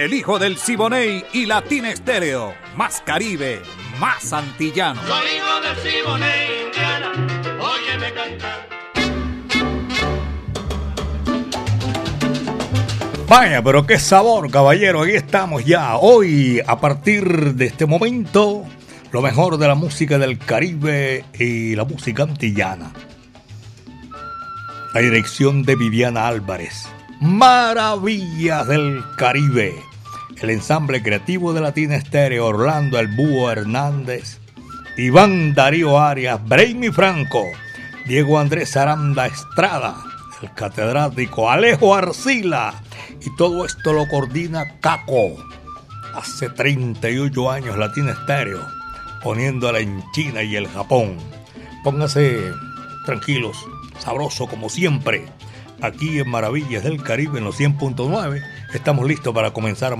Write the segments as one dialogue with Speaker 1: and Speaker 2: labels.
Speaker 1: el hijo del Siboney y Latina Estéreo. Más Caribe, más antillano.
Speaker 2: Soy hijo del Siboney, Indiana, óyeme cantar.
Speaker 3: Vaya, pero qué sabor, caballero. Aquí estamos ya. Hoy, a partir de este momento, lo mejor de la música del Caribe y la música antillana. La dirección de Viviana Álvarez. Maravillas del Caribe el ensamble creativo de Latina Estéreo, Orlando El Búho Hernández, Iván Darío Arias, Brainy Franco, Diego Andrés Aranda Estrada, el catedrático Alejo Arcila, y todo esto lo coordina Caco. Hace 38 años Latina Estéreo, poniéndola en China y el Japón. Póngase tranquilos, sabroso como siempre aquí en Maravillas del Caribe en los 100.9. Estamos listos para comenzar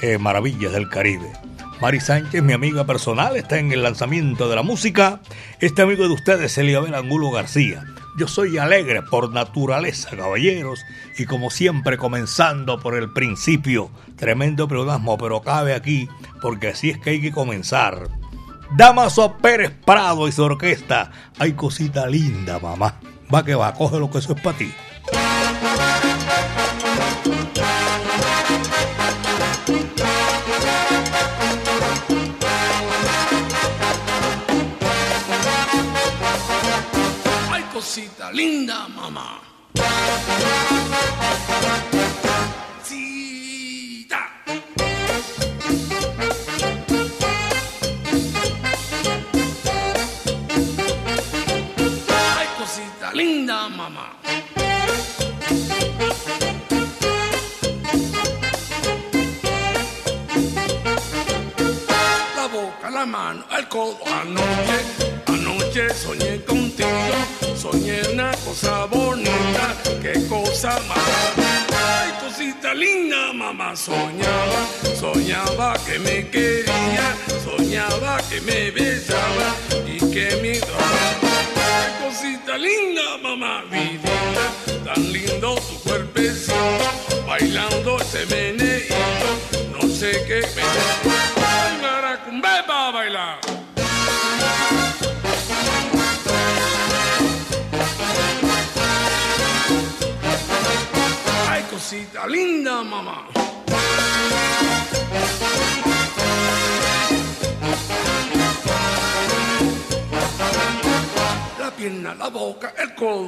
Speaker 3: eh, Maravillas del Caribe. Mari Sánchez, mi amiga personal, está en el lanzamiento de la música. Este amigo de ustedes, Eliabel Angulo García. Yo soy alegre por naturaleza, caballeros, y como siempre comenzando por el principio. Tremendo pleonasmo, pero cabe aquí, porque así es que hay que comenzar. Damaso Pérez Prado y su orquesta. Hay cosita linda, mamá. Va que va, coge lo que eso es para ti.
Speaker 2: Cosita linda, mamá. Ay, cosita linda, mamá. La boca, la mano, el codo. Anoche, soñé contigo. Soñé una cosa bonita. Qué cosa más. Ay, cosita linda, mamá. Soñaba, soñaba que me quería. Soñaba que me besaba y que me daba. Ay, cosita linda, mamá. Vidita, tan lindo tu cuerpecito. Bailando ese meneíto. No sé qué me Ay, maracumbe para bailar. Cosita linda, mamá. La pierna, la boca, el codo.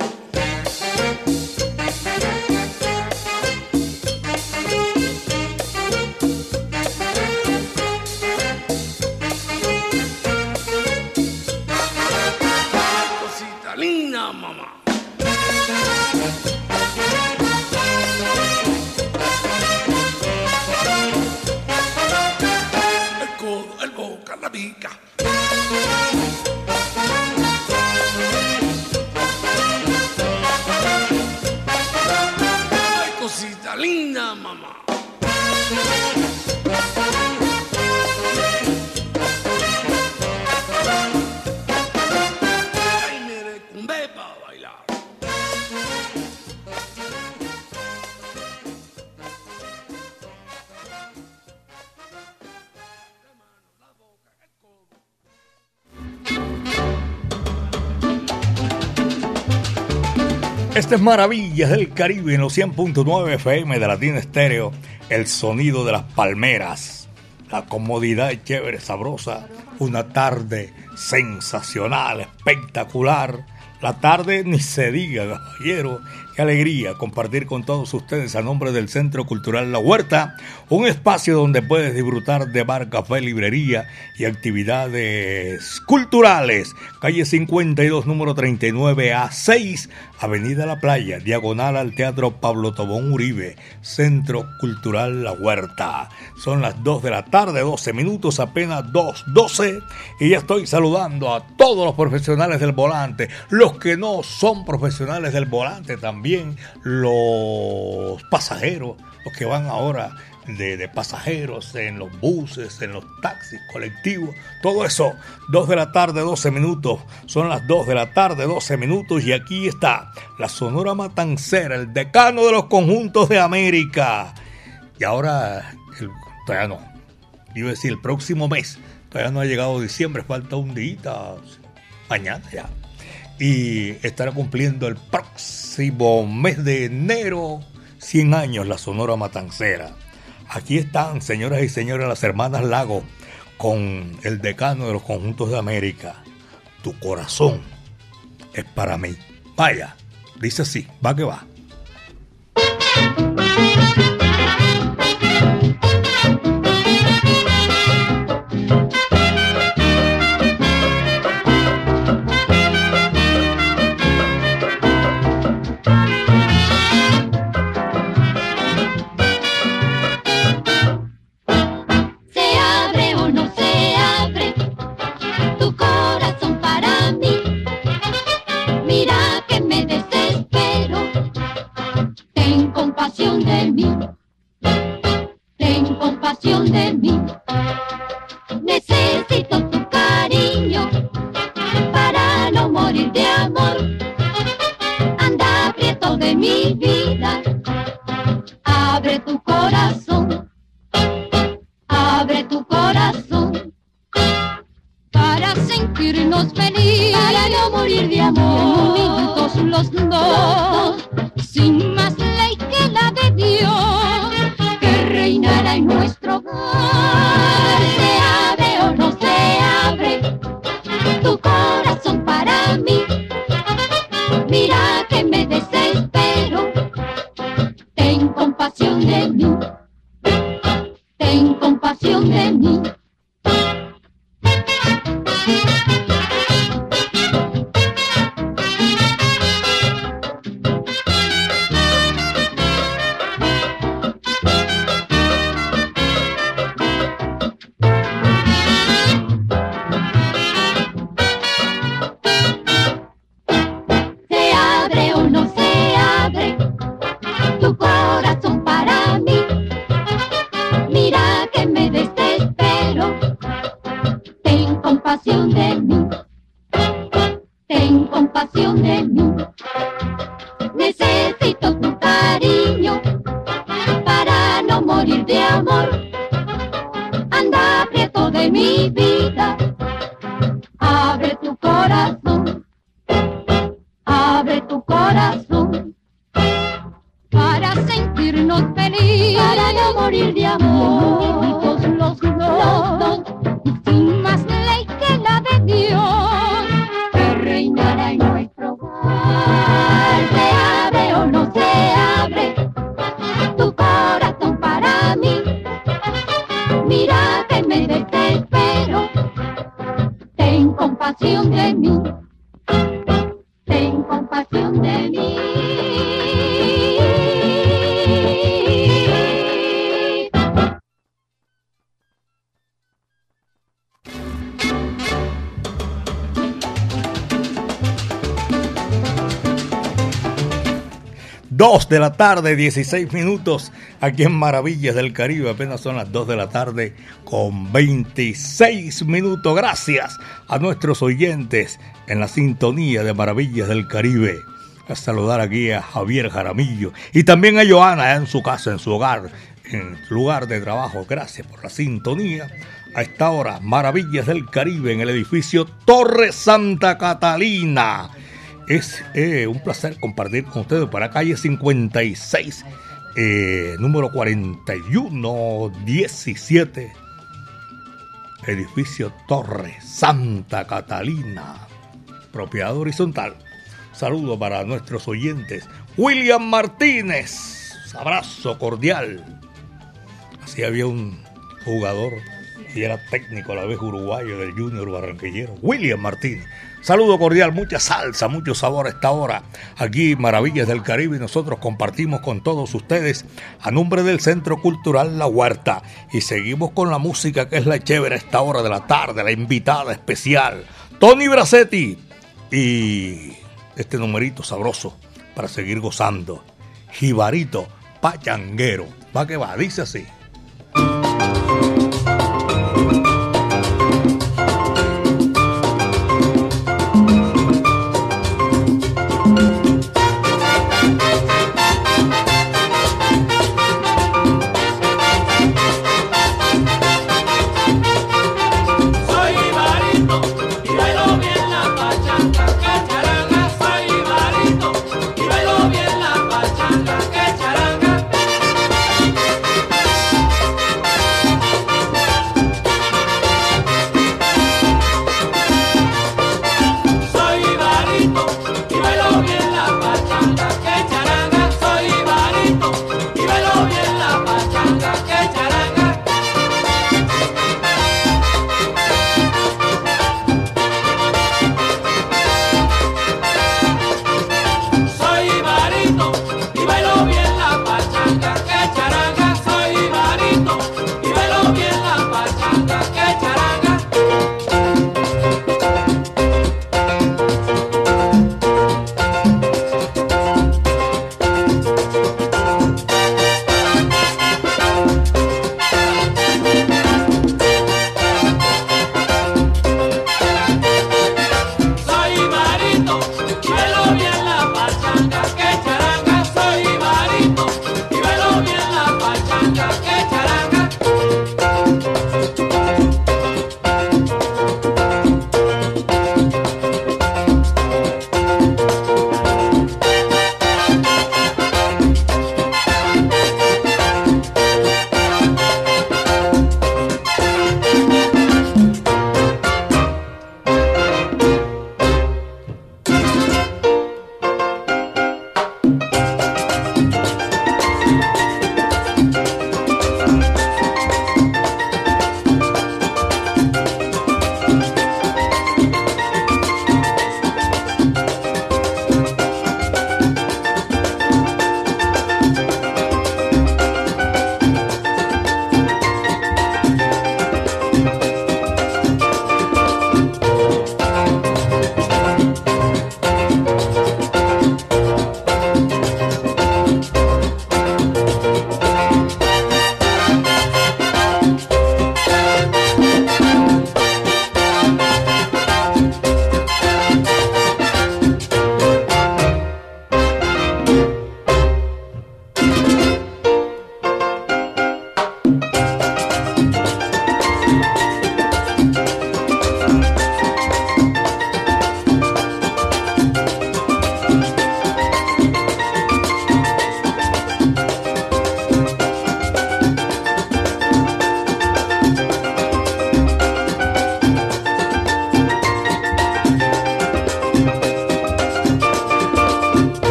Speaker 3: Este es Maravillas del Caribe en los 100.9 FM de Latina Estéreo. El sonido de las palmeras. La comodidad chévere, sabrosa. Una tarde sensacional, espectacular. La tarde ni se diga, caballero. Qué alegría compartir con todos ustedes a nombre del Centro Cultural La Huerta, un espacio donde puedes disfrutar de bar, café, librería y actividades culturales. Calle 52, número 39 a 6, Avenida La Playa, diagonal al Teatro Pablo Tobón Uribe, Centro Cultural La Huerta. Son las 2 de la tarde, 12 minutos, apenas 2.12, y ya estoy saludando a todos los profesionales del volante, los que no son profesionales del volante también los pasajeros, los que van ahora de, pasajeros en los buses, en los taxis colectivos, todo eso. 2 de la tarde, 12 minutos. Son las 2 de la tarde, 12 minutos. Y aquí está la Sonora Matancera, el decano de los conjuntos de América. Y ahora, el, todavía no. Iba a decir, el próximo mes. Todavía no ha llegado diciembre, falta un día. Mañana ya y estará cumpliendo el próximo mes de enero 100 años la Sonora Matancera. Aquí están, señoras y señores, las hermanas Lago con el decano de los conjuntos de América. Tu corazón es para mí. Vaya, dice así, va que va. De la tarde, 16 minutos, aquí en Maravillas del Caribe. Apenas son las 2 de la tarde con 26 minutos. Gracias a nuestros oyentes en la sintonía de Maravillas del Caribe. A saludar aquí a Javier Jaramillo y también a Joana en su casa, en su hogar, en su lugar de trabajo. Gracias por la sintonía. A esta hora, Maravillas del Caribe en el edificio Torre Santa Catalina es eh, un placer compartir con ustedes para calle 56, eh, número 4117, edificio Torre Santa Catalina, propiedad horizontal. Saludo para nuestros oyentes. William Martínez, abrazo cordial. Así había un jugador y era técnico a la vez uruguayo del Junior Barranquillero, William Martínez. Saludo cordial, mucha salsa, mucho sabor a esta hora. Aquí, Maravillas del Caribe, y nosotros compartimos con todos ustedes a nombre del Centro Cultural La Huerta. Y seguimos con la música que es la chévere a esta hora de la tarde, la invitada especial, Tony Bracetti. Y este numerito sabroso para seguir gozando. Jibarito Pachanguero. Va que va, dice así.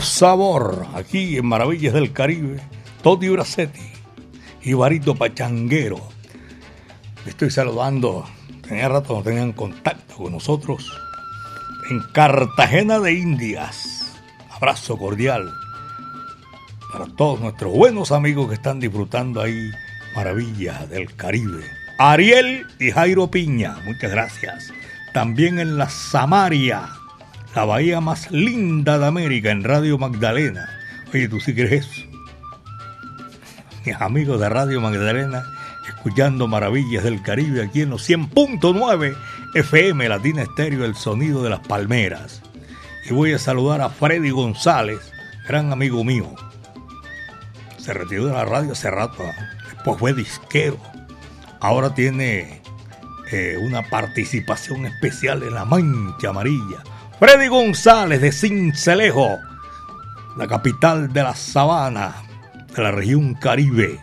Speaker 3: Sabor aquí en Maravillas del Caribe. Toti Bracetti y Barito Pachanguero. Estoy saludando. Tenía rato no tenían contacto con nosotros. En Cartagena de Indias. Abrazo cordial para todos nuestros buenos amigos que están disfrutando ahí Maravillas del Caribe. Ariel y Jairo Piña, muchas gracias. También en la Samaria la bahía más linda de América en Radio Magdalena. Oye, ¿tú sí crees eso? Mis amigos de Radio Magdalena, escuchando Maravillas del Caribe aquí en los 100.9 FM Latina Estéreo, el sonido de las palmeras. Y voy a saludar a Freddy González, gran amigo mío. Se retiró de la radio hace rato, ¿ah? después fue disquero. Ahora tiene eh, una participación especial en La Mancha Amarilla. Freddy González de Cincelejo, la capital de la sabana, de la región Caribe.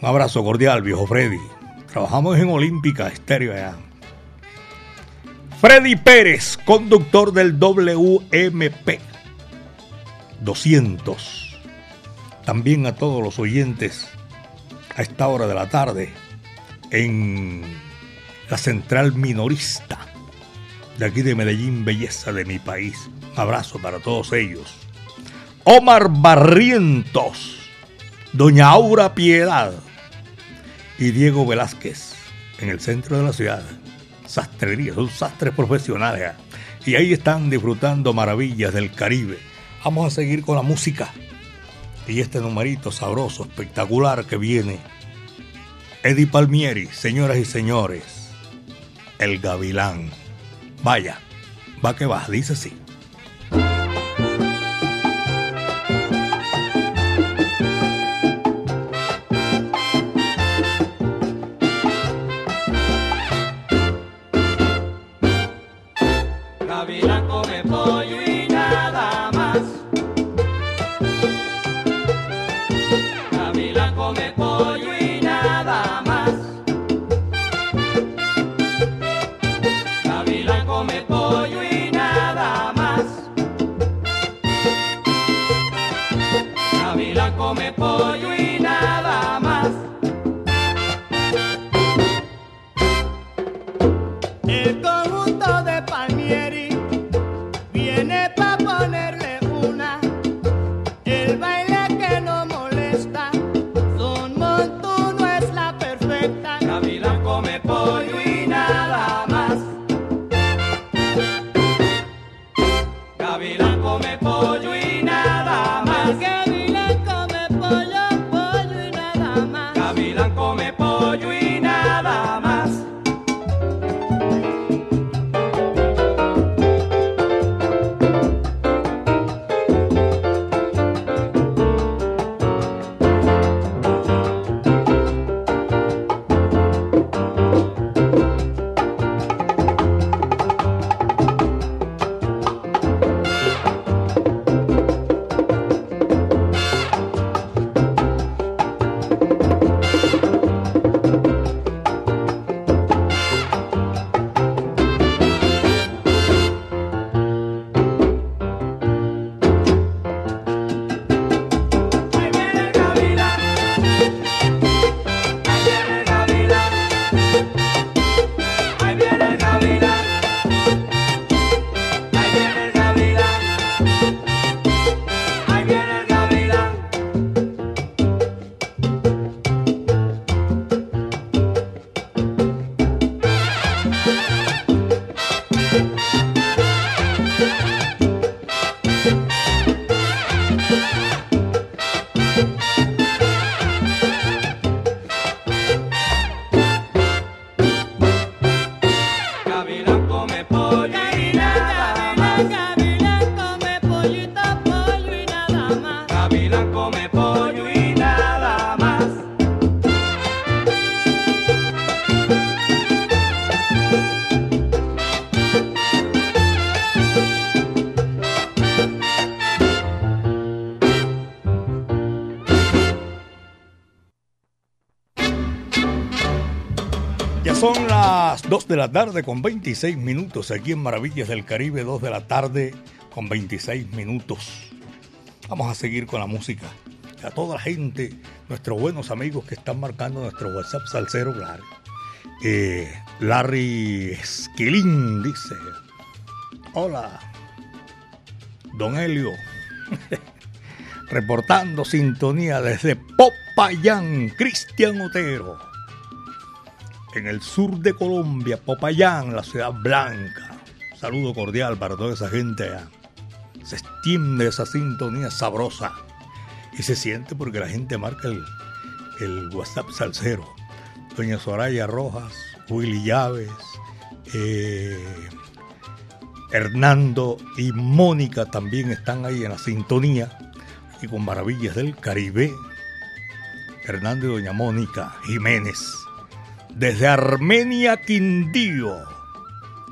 Speaker 3: Un abrazo cordial, viejo Freddy. Trabajamos en Olímpica Estéreo allá. Freddy Pérez, conductor del WMP 200. También a todos los oyentes a esta hora de la tarde en la central minorista de aquí de Medellín, belleza de mi país. Abrazo para todos ellos. Omar Barrientos, Doña Aura Piedad y Diego Velázquez en el centro de la ciudad sastrería, son sastres profesionales. ¿ah? Y ahí están disfrutando maravillas del Caribe. Vamos a seguir con la música. Y este numerito sabroso, espectacular que viene. Eddie Palmieri, señoras y señores. El Gavilán. Vaya, va que va, dice así. 2 de la tarde con 26 minutos aquí en Maravillas del Caribe, 2 de la tarde con 26 minutos. Vamos a seguir con la música. A toda la gente, nuestros buenos amigos que están marcando nuestro WhatsApp Salcero, claro. Eh, Larry Esquilín dice, hola, don Helio, reportando sintonía desde Popayán, Cristian Otero en el sur de Colombia, Popayán, la ciudad blanca. saludo cordial para toda esa gente allá. Se extiende esa sintonía sabrosa y se siente porque la gente marca el, el WhatsApp salsero. Doña Soraya Rojas, Willy Llaves, eh, Hernando y Mónica también están ahí en la sintonía y con Maravillas del Caribe. Hernando y doña Mónica Jiménez. Desde Armenia, Quindío,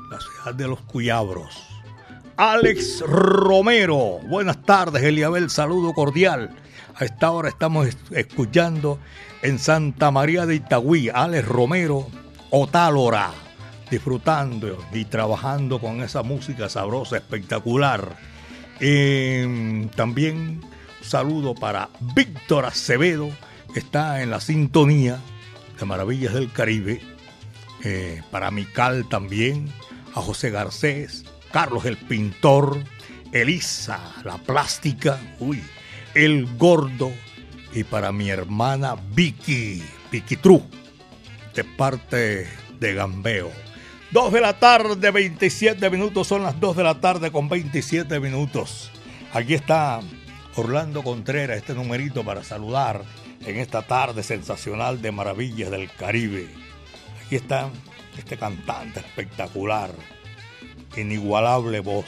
Speaker 3: la ciudad de los Cuyabros. Alex Romero, buenas tardes, Eliabel, saludo cordial. A esta hora estamos escuchando en Santa María de Itagüí, Alex Romero, Otálora disfrutando y trabajando con esa música sabrosa, espectacular. Em, también saludo para Víctor Acevedo, que está en la sintonía Maravillas del Caribe. Eh, para Mical también, a José Garcés, Carlos el Pintor, Elisa la Plástica, uy, El Gordo, y para mi hermana Vicky, Vicky Tru, de parte de Gambeo. 2 de la tarde, 27 minutos, son las 2 de la tarde con 27 minutos. Aquí está Orlando Contreras, este numerito para saludar en esta tarde sensacional de Maravillas del Caribe. Aquí está este cantante espectacular, inigualable voz,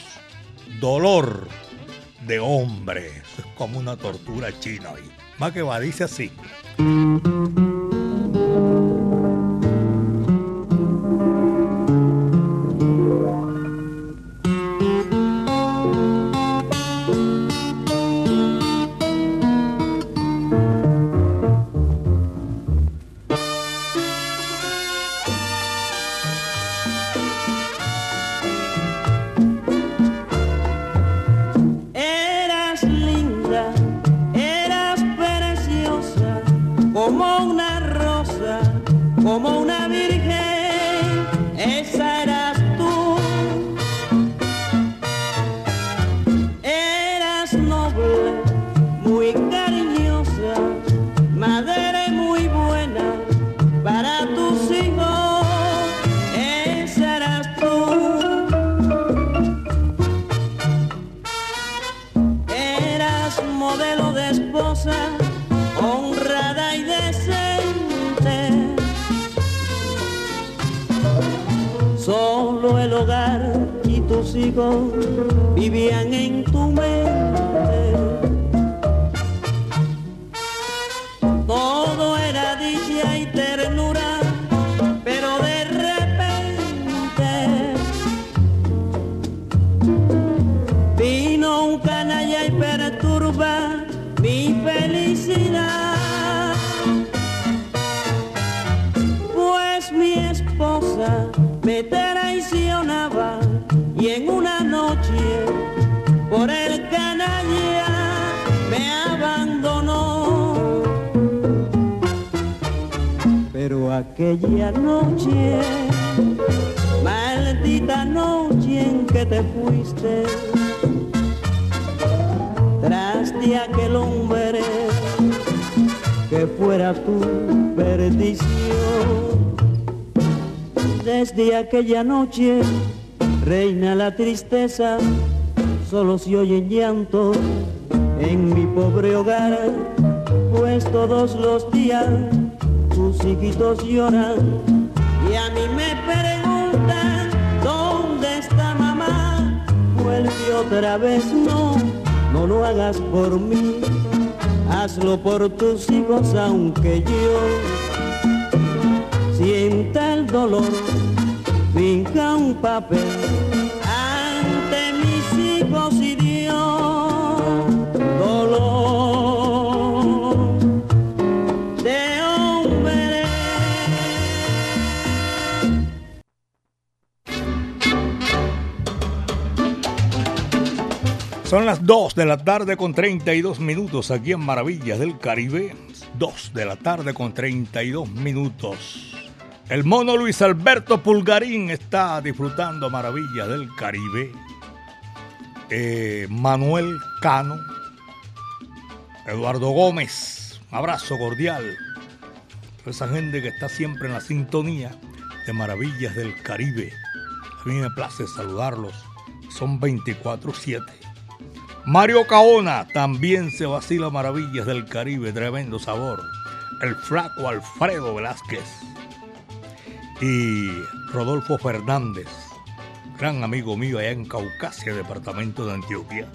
Speaker 3: dolor de hombre. es como una tortura china. Más que va, dice así. people.
Speaker 4: Aquella noche, maldita noche en que te fuiste, tras de aquel hombre que fuera tu perdición. Desde aquella noche reina la tristeza, solo se oye llanto en mi pobre hogar, pues todos los días tus hijitos lloran y a mí me preguntan dónde está mamá. Vuelve otra vez, no, no lo hagas por mí, hazlo por tus hijos aunque yo sienta el dolor, finja un papel
Speaker 3: Son las 2 de la tarde con 32 minutos aquí en Maravillas del Caribe. 2 de la tarde con 32 minutos. El mono Luis Alberto Pulgarín está disfrutando Maravillas del Caribe. Eh, Manuel Cano. Eduardo Gómez. abrazo cordial. Esa gente que está siempre en la sintonía de Maravillas del Caribe. A mí me place saludarlos. Son 24-7. Mario Caona también se vacila maravillas del Caribe, tremendo sabor. El flaco Alfredo Velázquez y Rodolfo Fernández. gran amigo mío allá en Caucasia, departamento de Antioquia.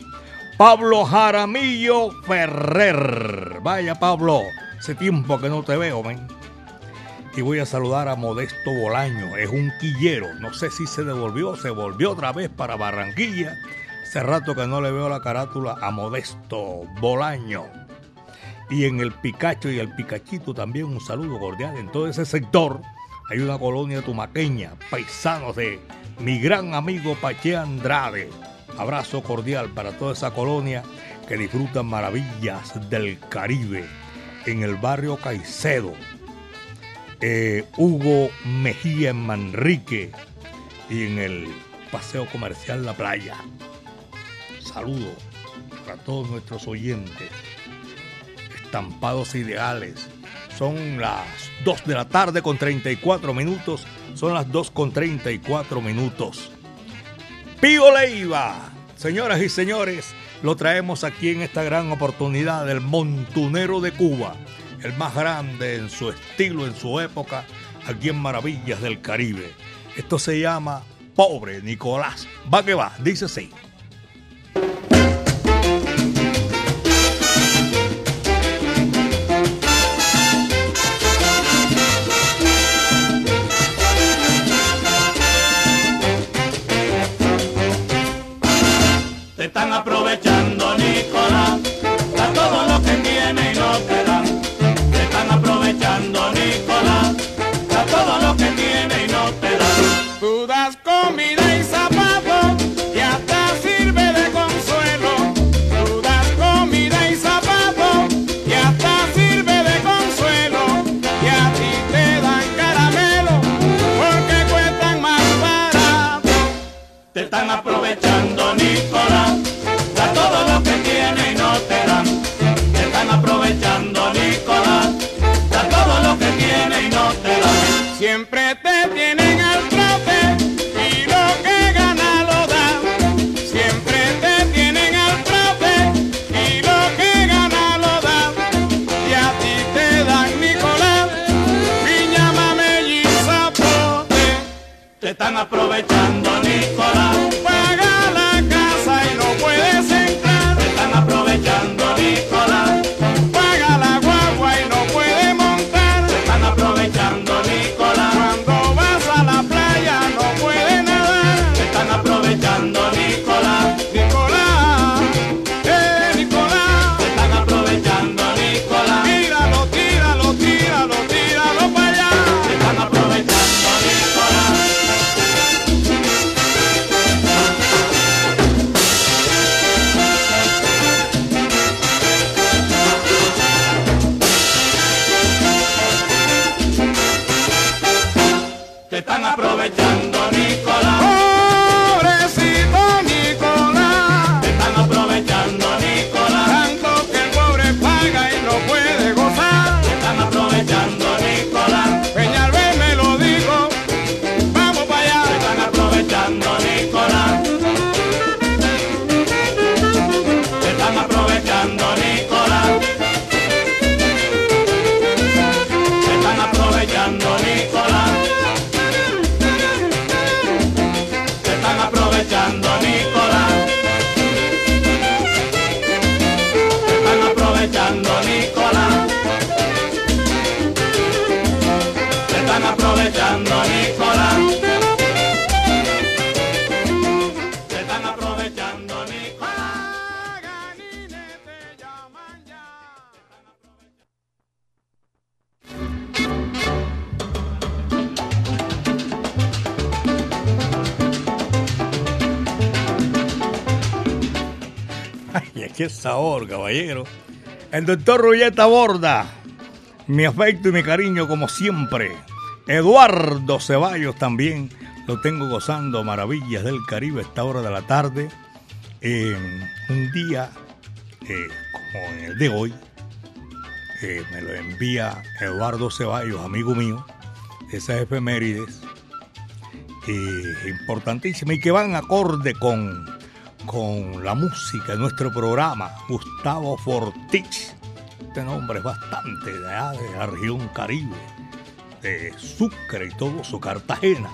Speaker 3: Pablo Jaramillo Ferrer. Vaya Pablo, hace tiempo que no te veo, men. Y voy a saludar a Modesto Bolaño, es un quillero. No sé si se devolvió, se volvió otra vez para Barranquilla. Hace rato que no le veo la carátula a Modesto Bolaño. Y en el Picacho y el Picachito también un saludo cordial. En todo ese sector hay una colonia tumaqueña, paisanos de mi gran amigo Pache Andrade. Abrazo cordial para toda esa colonia que disfrutan maravillas del Caribe en el barrio Caicedo. Eh, Hugo Mejía en Manrique y en el Paseo Comercial La Playa. Saludo para todos nuestros oyentes. Estampados ideales. Son las 2 de la tarde con 34 minutos. Son las 2 con 34 minutos. Pío Leiva, señoras y señores, lo traemos aquí en esta gran oportunidad del Montunero de Cuba, el más grande en su estilo, en su época, aquí en Maravillas del Caribe. Esto se llama Pobre Nicolás. Va que va, dice así. Sabor, caballero. El doctor Rulleta Borda. Mi afecto y mi cariño como siempre. Eduardo Ceballos también. Lo tengo gozando maravillas del Caribe a esta hora de la tarde. un día eh, como en el de hoy, eh, me lo envía Eduardo Ceballos, amigo mío, esas efemérides eh, importantísimas y que van acorde con con la música de nuestro programa, Gustavo Fortich. Este nombre es bastante de, de la región Caribe, de Sucre y todo su Cartagena.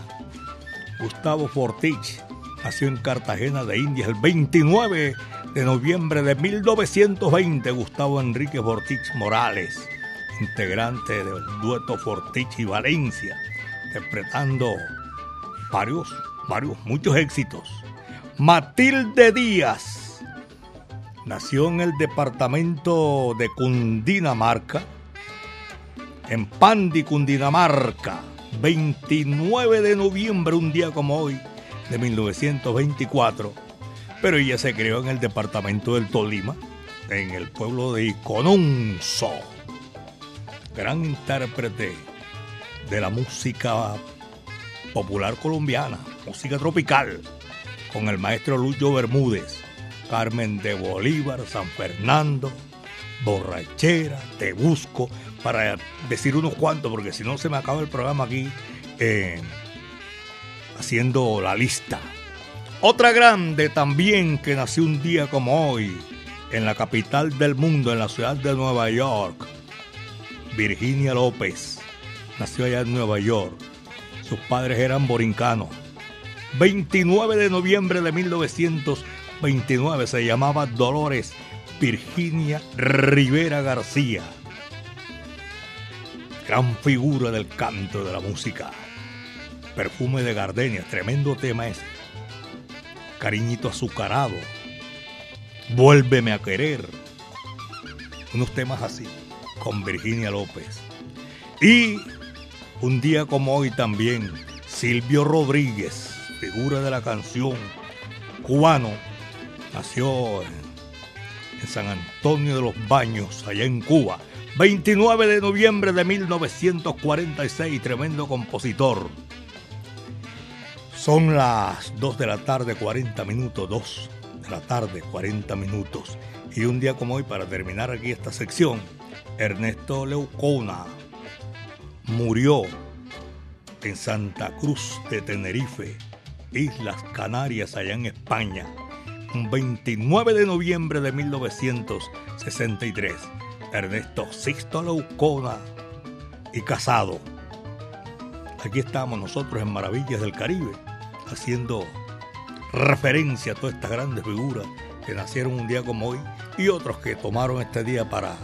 Speaker 3: Gustavo Fortich, nació en Cartagena de Indias el 29 de noviembre de 1920 Gustavo Enrique Bortix Morales, integrante del dueto Fortich y Valencia, interpretando varios, varios, muchos éxitos. Matilde Díaz. Nació en el departamento de Cundinamarca, en Pandi, Cundinamarca, 29 de noviembre, un día como hoy, de 1924, pero ella se creó en el departamento del Tolima, en el pueblo de Iconunzo. Gran intérprete de la música popular colombiana, música tropical, con el maestro Lucho Bermúdez, Carmen de Bolívar, San Fernando, Borrachera, Te Busco, para decir unos cuantos, porque si no se me acaba el programa aquí. Eh, haciendo la lista. Otra grande también que nació un día como hoy, en la capital del mundo, en la ciudad de Nueva York, Virginia López. Nació allá en Nueva York. Sus padres eran borincanos. 29 de noviembre de 1929 se llamaba Dolores Virginia Rivera García. Gran figura del canto de la música. Perfume de gardenia, tremendo tema ese. Cariñito azucarado. Vuélveme a querer. Unos temas así, con Virginia López. Y un día como hoy también, Silvio Rodríguez, figura de la canción cubano, nació en, San Antonio de los Baños, allá en Cuba. 29 de noviembre de 1946, tremendo compositor. Son las 2 de la tarde, 40 minutos, 2 de la tarde, 40 minutos. Y un día como hoy, para terminar aquí esta sección, Ernesto Leucona murió en Santa Cruz de Tenerife, Islas Canarias, allá en España, un 29 de noviembre de 1963. Ernesto Sixto Leucona y Casado. Aquí estamos nosotros en Maravillas del Caribe haciendo referencia a todas estas grandes figuras que nacieron un día como hoy y otros que tomaron este día para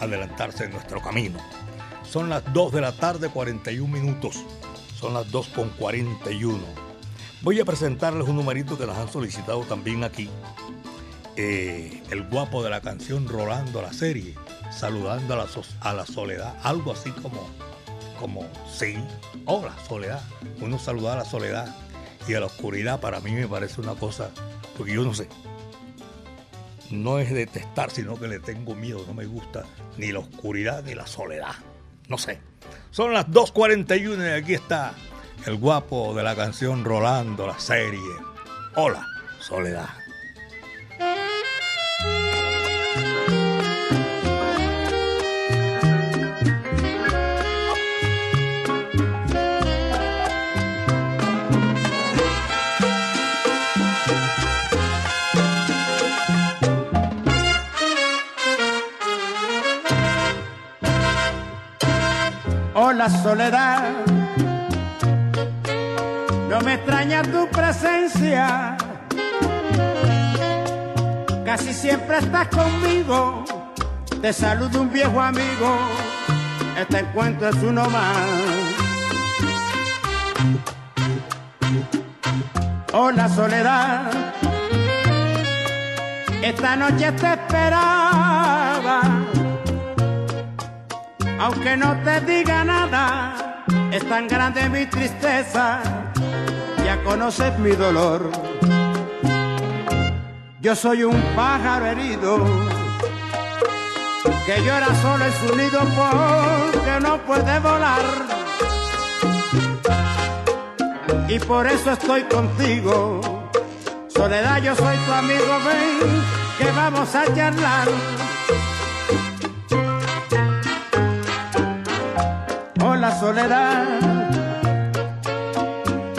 Speaker 3: adelantarse en nuestro camino. Son las 2 de la tarde, 41 minutos. Son las 2 con 41. Voy a presentarles un numerito que nos han solicitado también aquí. Eh, el guapo de la canción Rolando la serie, saludando a la, a la soledad. Algo así como, como, sí, hola soledad. Uno saluda a la soledad y a la oscuridad para mí me parece una cosa, porque yo no sé, no es detestar, sino que le tengo miedo, no me gusta ni la oscuridad ni la soledad, no sé. Son las 2.41 y aquí está el guapo de la canción Rolando, la serie. Hola, soledad.
Speaker 5: la soledad. Me extraña tu presencia, casi siempre estás conmigo. Te saludo un viejo amigo, este encuentro es uno más. Hola soledad, esta noche te esperaba. Aunque no te diga nada, es tan grande mi tristeza, ya conoces mi dolor. Yo soy un pájaro herido, que llora solo en su nido porque no puede volar. Y por eso estoy contigo, Soledad, yo soy tu amigo, ven, que vamos a charlar. la soledad.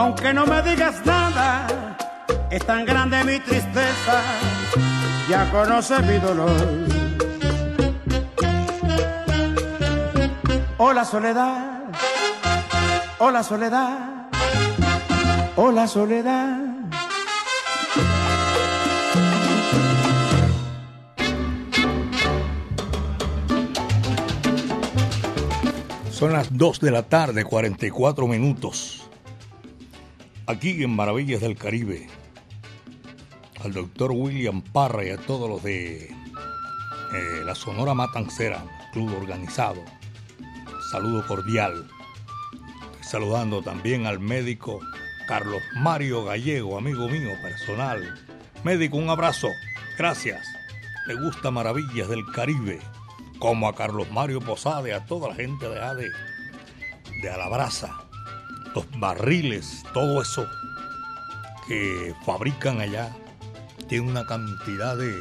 Speaker 5: Aunque no me digas nada, es tan grande mi tristeza, ya conoces mi dolor. Hola soledad, hola soledad, hola soledad.
Speaker 3: Son las 2 de la tarde, 44 minutos. Aquí en Maravillas del Caribe, al doctor William Parra y a todos los de eh, la Sonora Matancera, club organizado. Saludo cordial. Saludando también al médico Carlos Mario Gallego, amigo mío personal. Médico, un abrazo. Gracias. Le gusta Maravillas del Caribe como a Carlos Mario Posada y a toda la gente de ADE, de Alabraza, los barriles, todo eso que fabrican allá, tiene una cantidad de,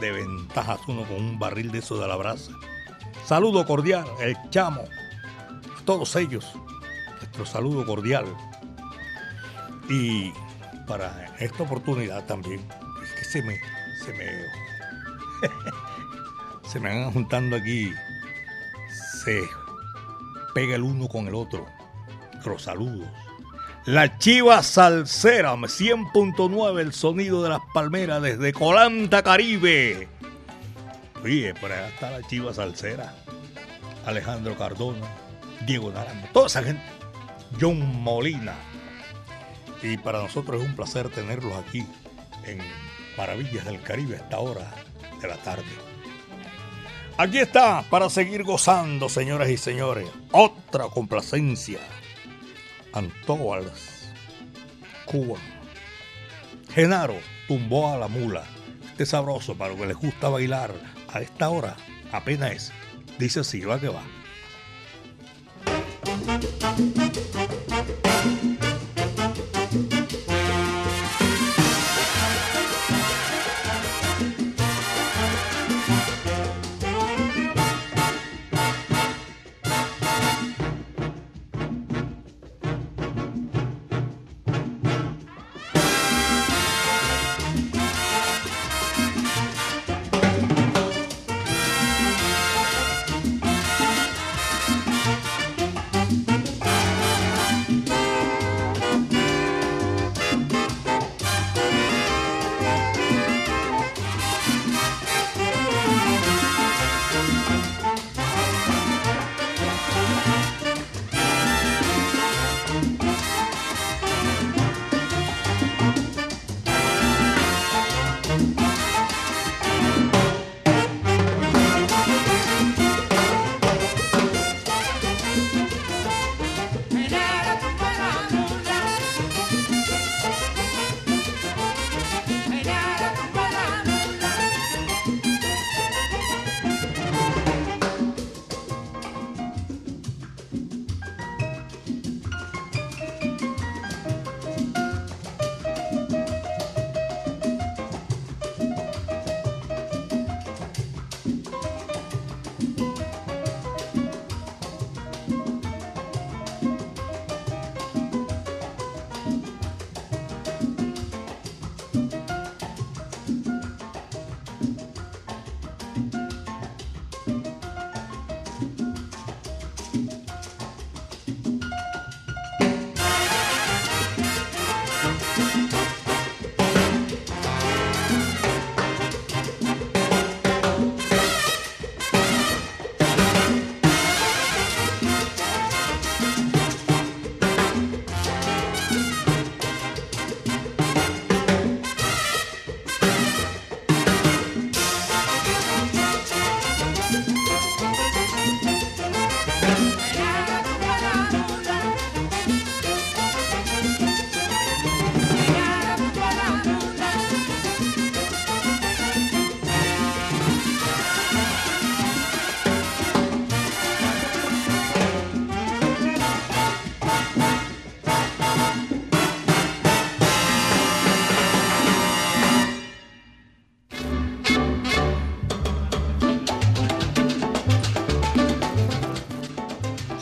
Speaker 3: de ventajas uno con un barril de eso de Alabraza. Saludo cordial, el chamo, a todos ellos, nuestro saludo cordial. Y para esta oportunidad también, es que se me, se me se me van juntando aquí, se pega el uno con el otro. Los saludos. La Chiva Salsera, 100.9, el sonido de las palmeras desde Colanta, Caribe. Oye, por allá está la Chiva Salsera. Alejandro Cardona, Diego Naranjo, toda esa gente. John Molina. Y para nosotros es un placer tenerlos aquí en Maravillas del Caribe a esta hora de la tarde. Aquí está para seguir gozando, señoras y señores. Otra complacencia. Antoals, Cuba. Genaro tumbó a la mula. Este sabroso para los que les gusta bailar a esta hora apenas es. Dice así, va que va.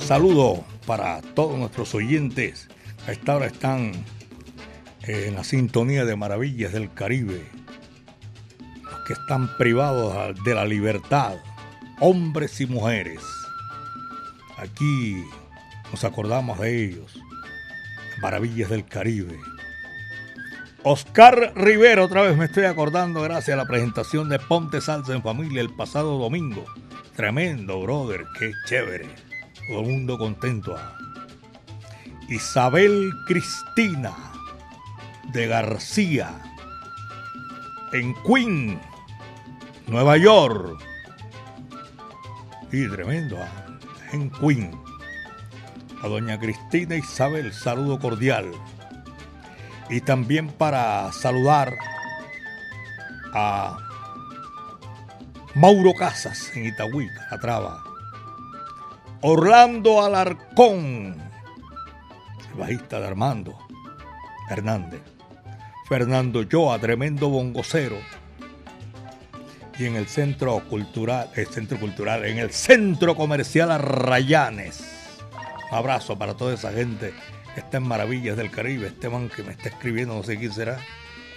Speaker 3: Saludo para todos nuestros oyentes. A esta hora están en la sintonía de Maravillas del Caribe. Los que están privados de la libertad, hombres y mujeres. Aquí nos acordamos de ellos. Maravillas del Caribe. Oscar Rivera, otra vez me estoy acordando gracias a la presentación de Ponte Salsa en Familia el pasado domingo. Tremendo, brother, qué chévere. Todo el mundo contento. Isabel Cristina de García en Queen, Nueva York. Y tremendo, ¿ah? en Queen. A doña Cristina Isabel, saludo cordial. Y también para saludar a Mauro Casas en Itagüí, Calatrava. Orlando Alarcón, el bajista de Armando Hernández. Fernando Yoa, tremendo bongocero. Y en el centro cultural, el centro cultural, en el centro comercial Arrayanes. Un abrazo para toda esa gente que está en Maravillas del Caribe. Este man que me está escribiendo, no sé quién será,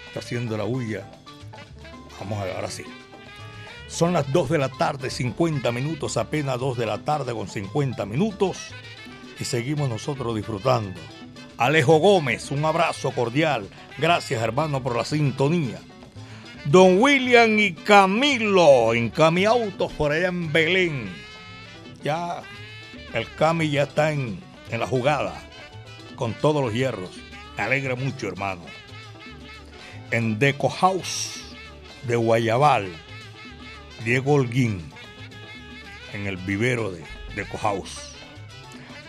Speaker 3: está haciendo la bulla. Vamos a ver, ahora sí. Son las 2 de la tarde, 50 minutos, apenas 2 de la tarde con 50 minutos. Y seguimos nosotros disfrutando Alejo Gómez, un abrazo cordial. Gracias, hermano, por la sintonía. Don William y Camilo en Cami Autos por allá en Belén. Ya el Cami ya está en, en la jugada con todos los hierros. Me alegra mucho, hermano. En Deco House de Guayabal, Diego Holguín, en el vivero de Deco House.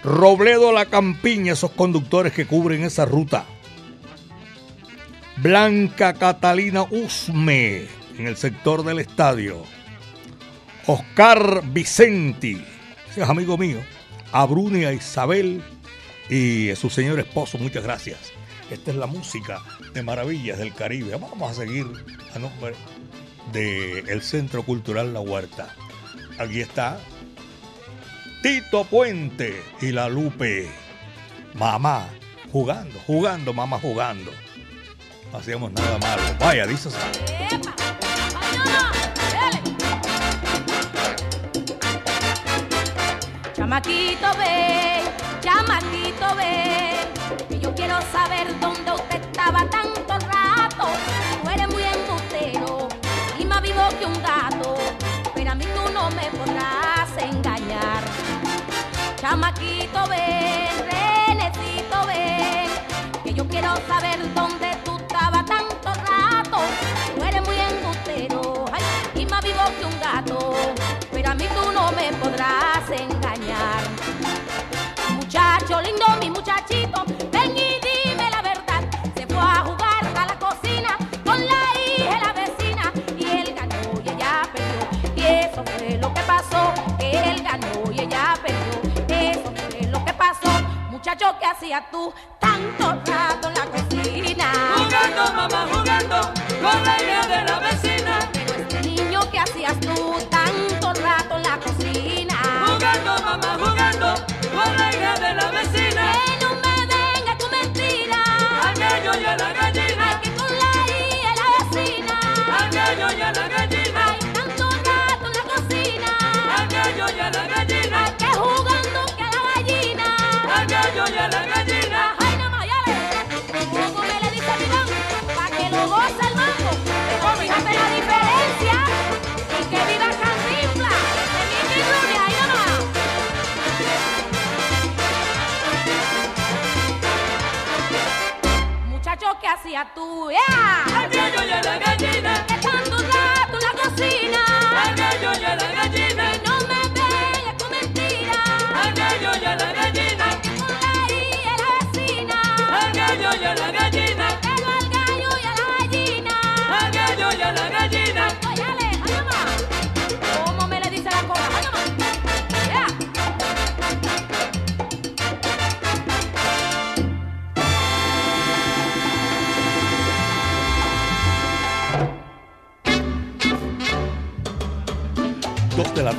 Speaker 3: Robledo La Campiña, esos conductores que cubren esa ruta. Blanca Catalina Usme, en el sector del estadio. Oscar Vicenti, ese es amigo mío. A Brunia Isabel y a su señor esposo, muchas gracias. Esta es la música de Maravillas del Caribe. Vamos a seguir a nombre del Centro Cultural La Huerta. Aquí está Tito Puente y la Lupe. Mamá, jugando, jugando, mamá jugando. No hacíamos nada malo. Vaya, dice
Speaker 6: Chamaquito ve, chamaquito ve, que yo quiero saber Chamaquito ven, renecito ven, que yo quiero saber dónde tú estabas tanto rato. Tú eres muy embustero, ay, y más vivo que un gato, pero a mí tú no me hacías tú tanto rato en la cocina?
Speaker 7: Jugando, mamá, jugando con la hija de la vecina.
Speaker 6: Pero este niño, ¿qué hacías tú tanto rato en la cocina?
Speaker 7: Jugando, mamá, jugando con la hija de la vecina.
Speaker 6: Que no me venga tu mentira.
Speaker 7: Aquello y a la
Speaker 6: Ay,
Speaker 7: gallina,
Speaker 6: que con la hija de la vecina.
Speaker 7: aquello y a la gallina,
Speaker 6: ¿qué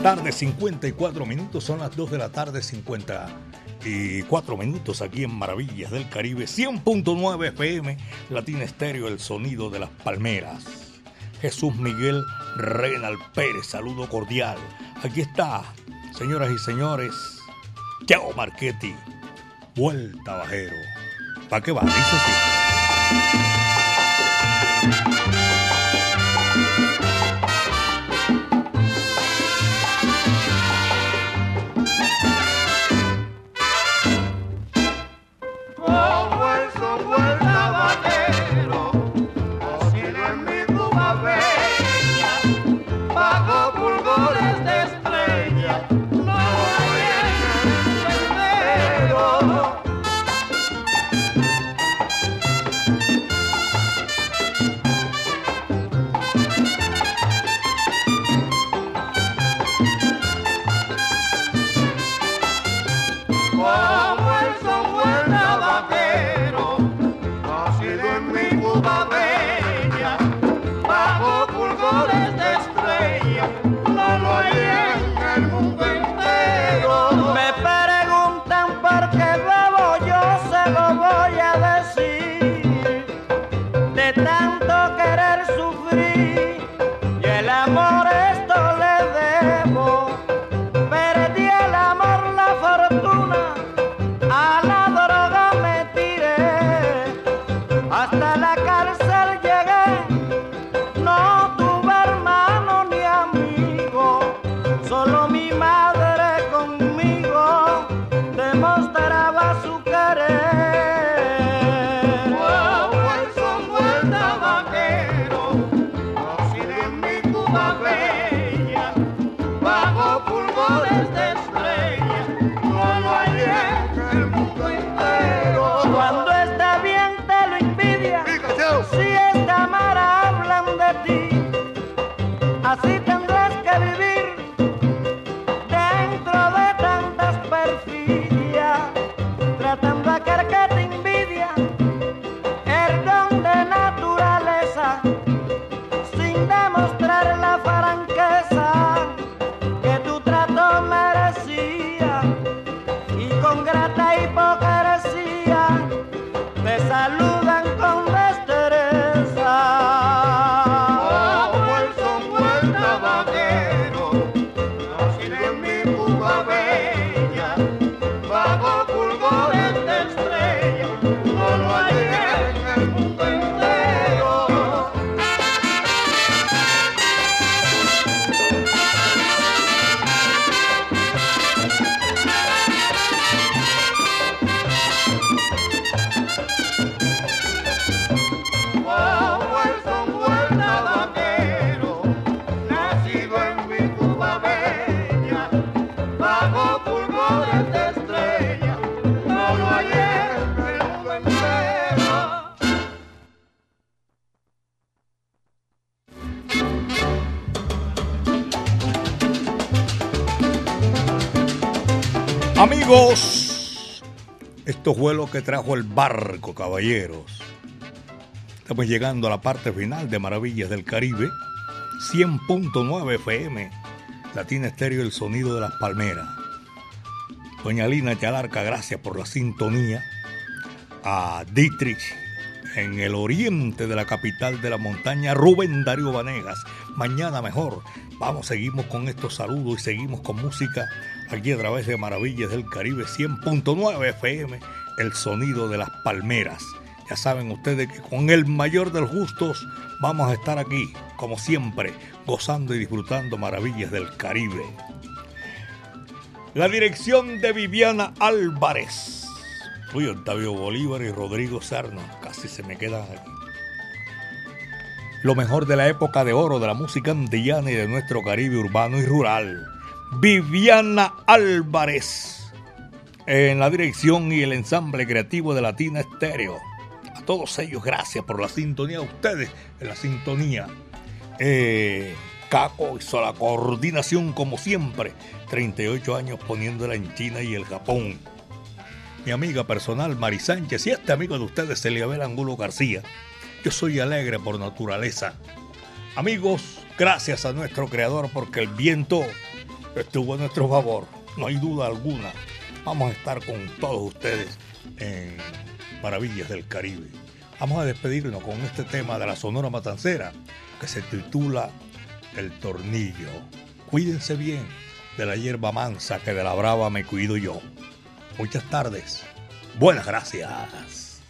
Speaker 3: tarde, 54 minutos. Son las 2 de la tarde, 54 minutos aquí en Maravillas del Caribe. 100.9 FM, Latina Estéreo, el sonido de las palmeras. Jesús Miguel Renal Pérez, saludo cordial. Aquí está, señoras y señores, Chao Marchetti, vuelta bajero. ¿Para qué va? Dice así. Amigos, que trajo el barco, caballeros. Estamos llegando a la parte final de Maravillas del Caribe. 100.9 FM. Latina Estéreo, el sonido de las palmeras. Doña Lina Chalarca, gracias por la sintonía. A Dietrich, en el oriente de la capital de la montaña, Rubén Darío Vanegas. Mañana mejor. Vamos, seguimos con estos saludos y seguimos con música aquí a través de Maravillas del Caribe 100.9 FM, el sonido de las palmeras. Ya saben ustedes que con el mayor de los gustos vamos a estar aquí, como siempre, gozando y disfrutando maravillas del Caribe. La dirección de Viviana Álvarez. Uy, Octavio Bolívar y Rodrigo Serno, casi se me quedan aquí. Lo mejor de la época de oro de la música andillana y de nuestro Caribe urbano y rural Viviana Álvarez en la dirección y el ensamble creativo de Latina Estéreo. A todos ellos, gracias por la sintonía. A ustedes, en la sintonía. Eh, Caco hizo la coordinación como siempre. 38 años poniéndola en China y el Japón. Mi amiga personal Mari Sánchez y este amigo de ustedes, Eliabel Angulo García. Yo soy alegre por naturaleza. Amigos, gracias a nuestro creador porque el viento
Speaker 8: estuvo a nuestro favor, no hay duda alguna. Vamos a estar con todos ustedes en Maravillas del Caribe. Vamos a despedirnos con este tema de la Sonora Matancera que se titula El Tornillo. Cuídense bien de la hierba mansa que de la brava me cuido yo. Muchas tardes. Buenas gracias.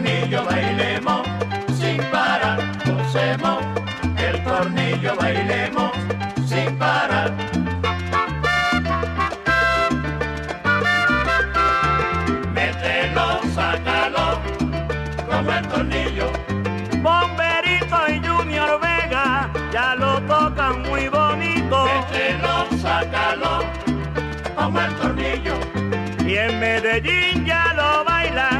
Speaker 9: tornillo bailemos sin parar, gocemos, el tornillo bailemos sin parar. Mételo, sácalo, como el tornillo.
Speaker 8: Bomberito y Junior Vega ya lo tocan muy bonito.
Speaker 9: Mételo, sácalo, como el tornillo.
Speaker 8: Y en Medellín ya lo bailan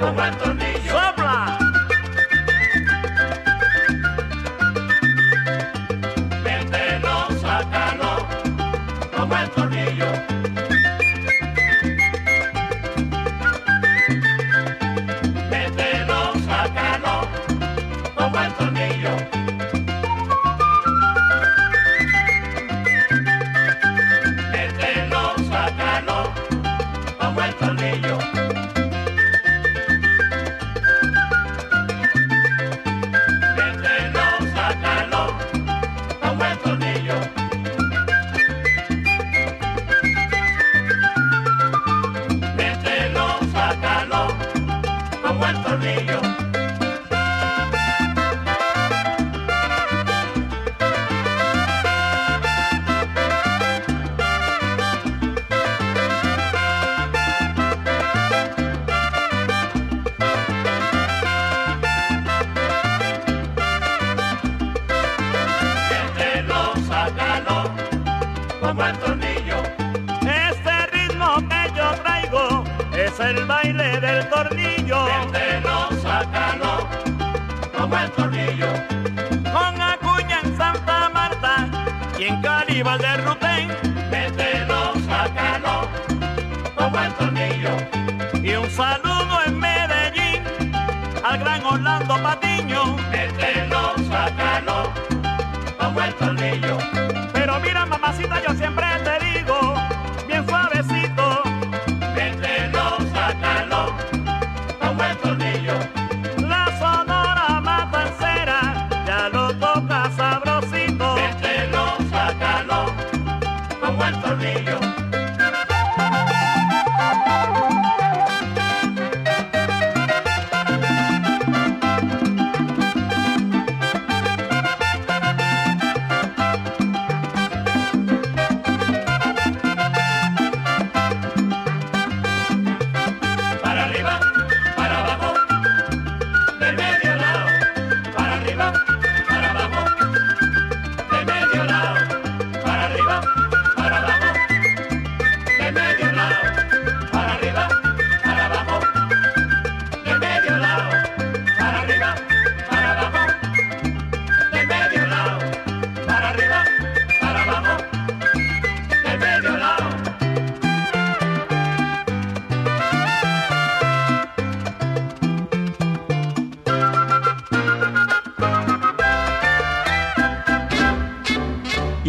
Speaker 9: mira, mamacita,